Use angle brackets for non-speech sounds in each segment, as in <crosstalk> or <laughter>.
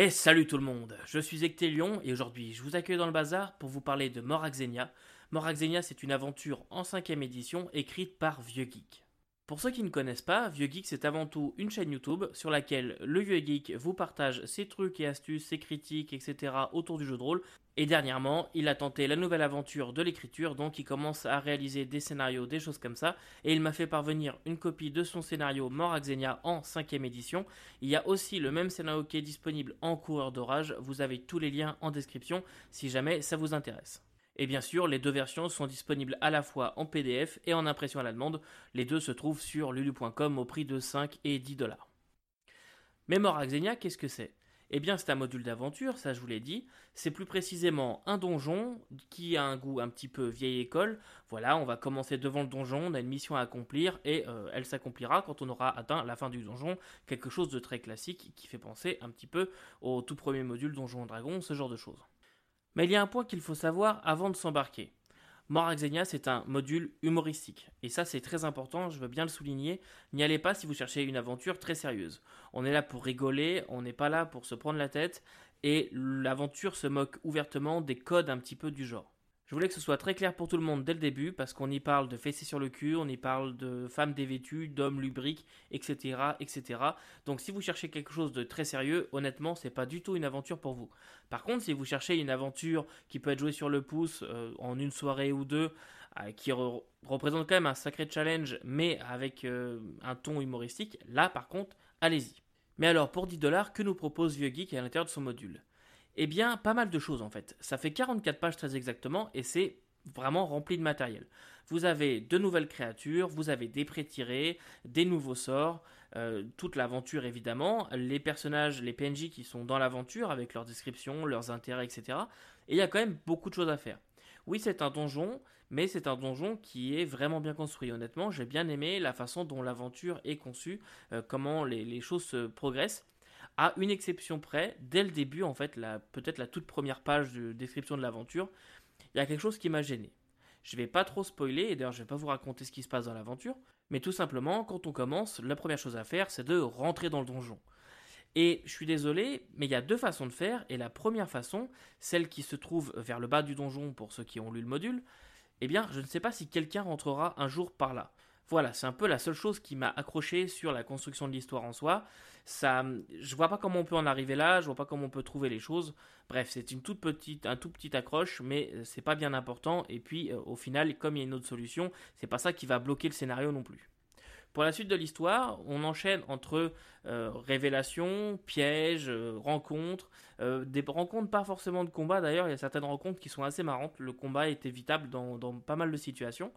Et salut tout le monde, je suis Ectélion et aujourd'hui je vous accueille dans le bazar pour vous parler de Moraxenia. Moraxenia c'est une aventure en 5 édition écrite par Vieux Geek. Pour ceux qui ne connaissent pas, Vieux Geek c'est avant tout une chaîne YouTube sur laquelle le Vieux Geek vous partage ses trucs et astuces, ses critiques, etc. autour du jeu de rôle. Et dernièrement, il a tenté la nouvelle aventure de l'écriture, donc il commence à réaliser des scénarios, des choses comme ça, et il m'a fait parvenir une copie de son scénario Mort Xenia en 5 édition. Il y a aussi le même scénario qui est disponible en coureur d'orage, vous avez tous les liens en description si jamais ça vous intéresse. Et bien sûr, les deux versions sont disponibles à la fois en PDF et en impression à la demande. Les deux se trouvent sur lulu.com au prix de 5 et 10 dollars. Mais Xenia, qu'est-ce que c'est? Eh bien, c'est un module d'aventure, ça je vous l'ai dit. C'est plus précisément un donjon qui a un goût un petit peu vieille école. Voilà, on va commencer devant le donjon, on a une mission à accomplir et euh, elle s'accomplira quand on aura atteint la fin du donjon. Quelque chose de très classique qui fait penser un petit peu au tout premier module Donjon Dragon, ce genre de choses. Mais il y a un point qu'il faut savoir avant de s'embarquer. Moraxenia, c'est un module humoristique. Et ça, c'est très important, je veux bien le souligner. N'y allez pas si vous cherchez une aventure très sérieuse. On est là pour rigoler, on n'est pas là pour se prendre la tête. Et l'aventure se moque ouvertement des codes un petit peu du genre. Je voulais que ce soit très clair pour tout le monde dès le début, parce qu'on y parle de fessées sur le cul, on y parle de femmes dévêtues, d'hommes lubriques, etc., etc. Donc si vous cherchez quelque chose de très sérieux, honnêtement, c'est pas du tout une aventure pour vous. Par contre, si vous cherchez une aventure qui peut être jouée sur le pouce euh, en une soirée ou deux, euh, qui représente quand même un sacré challenge, mais avec euh, un ton humoristique, là par contre, allez-y. Mais alors, pour 10 dollars, que nous propose Vieux Geek à l'intérieur de son module? Eh bien, pas mal de choses en fait. Ça fait 44 pages très exactement et c'est vraiment rempli de matériel. Vous avez de nouvelles créatures, vous avez des prêts tirés, des nouveaux sorts, euh, toute l'aventure évidemment, les personnages, les PNJ qui sont dans l'aventure avec leurs descriptions, leurs intérêts, etc. Et il y a quand même beaucoup de choses à faire. Oui, c'est un donjon, mais c'est un donjon qui est vraiment bien construit. Honnêtement, j'ai bien aimé la façon dont l'aventure est conçue, euh, comment les, les, choses se progressent à une exception près, dès le début, en fait, peut-être la toute première page de description de l'aventure, il y a quelque chose qui m'a gêné. Je vais pas trop spoiler, et d'ailleurs je vais pas vous raconter ce qui se passe dans l'aventure, mais tout simplement, quand on commence, la première chose à faire, c'est de rentrer dans le donjon. Et je suis désolé, mais il y a deux façons de faire, et la première façon, celle qui se trouve vers le bas du donjon pour ceux qui ont lu le module, eh bien, je ne sais pas si quelqu'un rentrera un jour par là. Voilà, c'est un peu la seule chose qui m'a accroché sur la construction de l'histoire en soi. Ça, je vois pas comment on peut en arriver là, je vois pas comment on peut trouver les choses. Bref, c'est une toute petite, un tout petit accroche, mais euh, c'est pas bien important. Et puis, euh, au final, comme il y a une autre solution, c'est pas ça qui va bloquer le scénario non plus. Pour la suite de l'histoire, on enchaîne entre euh, révélations, pièges, rencontres, des rencontres pas forcément de combat d'ailleurs, il y a certaines rencontres qui sont assez marrantes, le combat est évitable dans, pas mal de situations.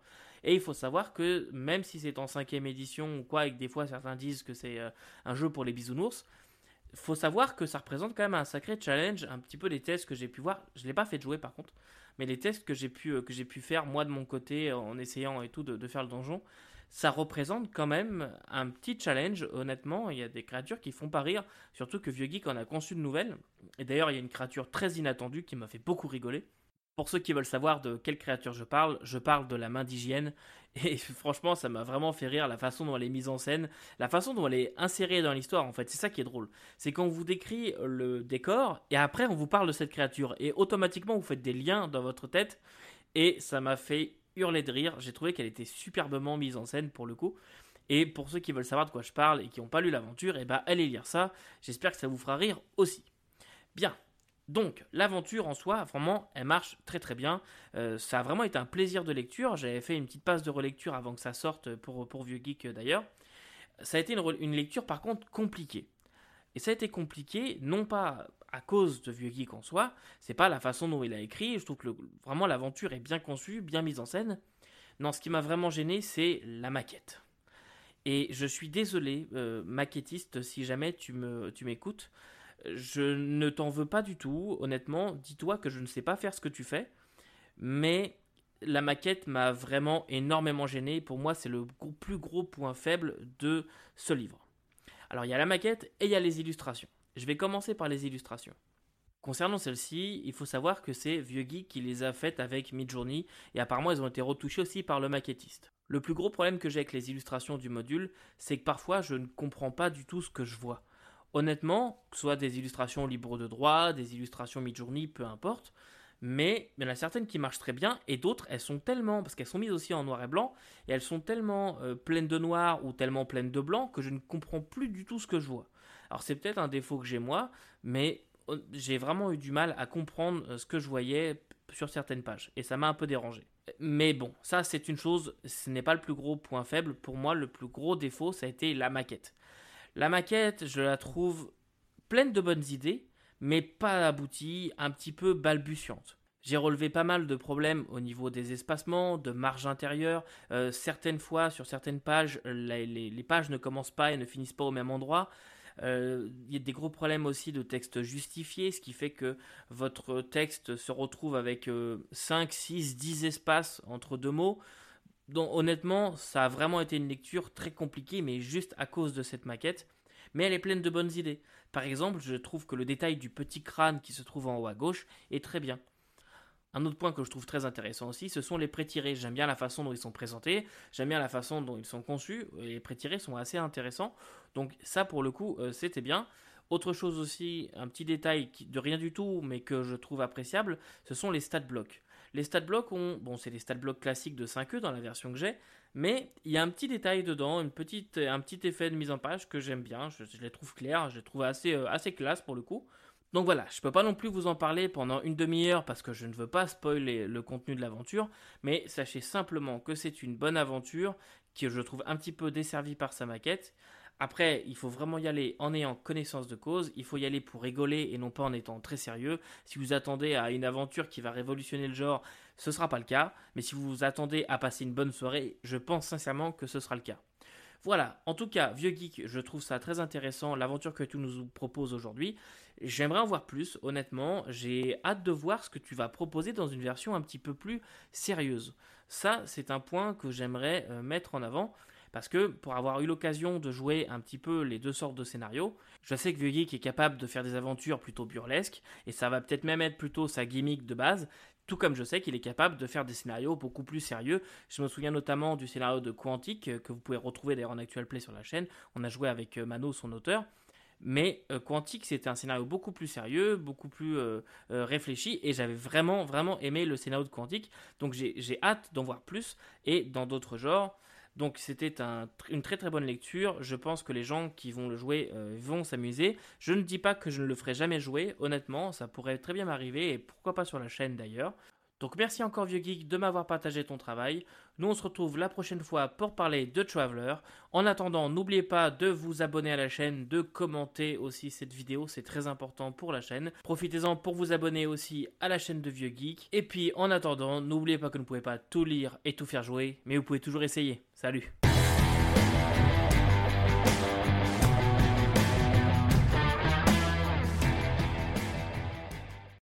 Et il faut savoir que même si c'est en cinquième édition ou quoi, et que des fois certains disent que c'est euh, un jeu pour les bisounours, faut savoir que ça représente quand même un sacré challenge. Un petit peu les tests que j'ai pu voir, je ne l'ai pas fait jouer par contre, mais les tests que j'ai pu, euh, que j'ai pu faire moi de mon côté en essayant et tout de, faire le donjon, ça représente quand même un petit challenge, honnêtement. Il y a des créatures qui font pas rire, surtout que Vieux Geek en a conçu de nouvelles. Et d'ailleurs, il y a une créature très inattendue qui m'a fait beaucoup rigoler. Pour ceux qui veulent savoir de quelle créature je parle, je parle de la main d'hygiène. <laughs> Et franchement, ça m'a vraiment fait rire la façon dont elle est mise en scène, la façon dont elle est insérée dans l'histoire. En fait, c'est ça qui est drôle. C'est qu'on vous décrit le décor et après on vous parle de cette créature. Et automatiquement, vous faites des liens dans votre tête. Et ça m'a fait hurler de rire. J'ai trouvé qu'elle était superbement mise en scène pour le coup. Et pour ceux qui veulent savoir de quoi je parle et qui n'ont pas lu l'aventure, eh ben allez lire ça. J'espère que ça vous fera rire aussi. Bien, donc, l'aventure en soi, vraiment, elle marche très très bien. Euh, ça a vraiment été un plaisir de lecture. J'avais fait une petite passe de relecture avant que ça sorte pour, pour Vieux Geek euh, d'ailleurs. Ça a été une, lecture par contre compliquée. Et ça a été compliqué, non pas à cause de Vieux Geek en soi, c'est pas la façon dont il a écrit. Je trouve que vraiment l'aventure est bien conçue, bien mise en scène. Non, ce qui m'a vraiment gêné, c'est la maquette. Et je suis désolé, euh, maquettiste, si jamais tu m'écoutes. Tu je ne t'en veux pas du tout, honnêtement. Dis-toi que je ne sais pas faire ce que tu fais, mais la maquette m'a vraiment énormément gêné. Pour moi, c'est le plus gros point faible de ce livre. Alors, il y a la maquette et il y a les illustrations. Je vais commencer par les illustrations. Concernant celles-ci, il faut savoir que c'est Vieux Geek qui les a faites avec Midjourney et apparemment elles ont été retouchées aussi par le maquettiste. Le plus gros problème que j'ai avec les illustrations du module, c'est que parfois je ne comprends pas du tout ce que je vois honnêtement, que ce soit des illustrations libres de droit, des illustrations mid-journée, peu importe, mais il y en a certaines qui marchent très bien et d'autres elles sont tellement parce qu'elles sont mises aussi en noir et blanc et elles sont tellement euh, pleines de noir ou tellement pleines de blanc que je ne comprends plus du tout ce que je vois. Alors c'est peut-être un défaut que j'ai moi, mais euh, j'ai vraiment eu du mal à comprendre euh, ce que je voyais sur certaines pages et ça m'a un peu dérangé. Mais bon, ça c'est une chose, ce n'est pas le plus gros point faible. Pour moi, le plus gros défaut, ça a été la maquette. La maquette, je la trouve pleine de bonnes idées, mais pas aboutie, un petit peu balbutiante. J'ai relevé pas mal de problèmes au niveau des espacements, de marge intérieure. Euh, certaines fois, sur certaines pages, les, pages ne commencent pas et ne finissent pas au même endroit. Euh, il y a des gros problèmes aussi de texte justifié, ce qui fait que votre texte se retrouve avec 5, 6, 10 espaces entre deux mots. Donc honnêtement, ça a vraiment été une lecture très compliquée, mais juste à cause de cette maquette. Mais elle est pleine de bonnes idées. Par exemple, je trouve que le détail du petit crâne qui se trouve en haut à gauche est très bien. Un autre point que je trouve très intéressant aussi, ce sont les pré-tirés. J'aime bien la façon dont ils sont présentés, j'aime bien la façon dont ils sont conçus. Les pré-tirés sont assez intéressants. Donc ça, pour le coup, euh, c'était bien. Autre chose aussi, un petit détail de rien du tout, mais que je trouve appréciable, ce sont les stat blocks. Les stat blocks ont, bon, c'est les stat blocks classiques de 5e dans la version que j'ai, mais il y a un petit détail dedans, une petite, un petit effet de mise en page que j'aime bien. Je, les trouve clairs, je les trouve assez, euh, assez classe pour le coup. Donc voilà, je peux pas non plus vous en parler pendant une demi-heure parce que je ne veux pas spoiler le contenu de l'aventure, mais sachez simplement que c'est une bonne aventure que je trouve un petit peu desservie par sa maquette. Après, il faut vraiment y aller en ayant connaissance de cause, il faut y aller pour rigoler et non pas en étant très sérieux. Si vous attendez à une aventure qui va révolutionner le genre, ce ne sera pas le cas, mais si vous vous attendez à passer une bonne soirée, je pense sincèrement que ce sera le cas. Voilà, en tout cas, Vieux Geek, je trouve ça très intéressant, l'aventure que tu nous proposes aujourd'hui. J'aimerais en voir plus, honnêtement. J'ai hâte de voir ce que tu vas proposer dans une version un petit peu plus sérieuse. Ça, c'est un point que j'aimerais euh, mettre en avant. Parce que pour avoir eu l'occasion de jouer un petit peu les deux sortes de scénarios, je sais que Vieux Geek est capable de faire des aventures plutôt burlesques, et ça va peut-être même être plutôt sa gimmick de base, tout comme je sais qu'il est capable de faire des scénarios beaucoup plus sérieux. Je me souviens notamment du scénario de Quantique, euh, que vous pouvez retrouver d'ailleurs en actual play sur la chaîne. On a joué avec euh, Mano, son auteur. Mais euh, Quantique, c'était un scénario beaucoup plus sérieux, beaucoup plus réfléchi, et j'avais vraiment, vraiment aimé le scénario de Quantique. Donc j'ai hâte d'en voir plus, et dans d'autres genres. Donc c'était une très très bonne lecture. Je pense que les gens qui vont le jouer euh, vont s'amuser. Je ne dis pas que je ne le ferai jamais jouer. Honnêtement, ça pourrait très bien m'arriver et pourquoi pas sur la chaîne d'ailleurs. Donc merci encore Vieux Geek de m'avoir partagé ton travail. Nous on se retrouve la prochaine fois pour parler de Traveler. En attendant, n'oubliez pas de vous abonner à la chaîne, de commenter aussi cette vidéo, c'est très important pour la chaîne. Profitez-en pour vous abonner aussi à la chaîne de Vieux Geek. Et puis en attendant, n'oubliez pas que vous ne pouvez pas tout lire et tout faire jouer, mais vous pouvez toujours essayer. Salut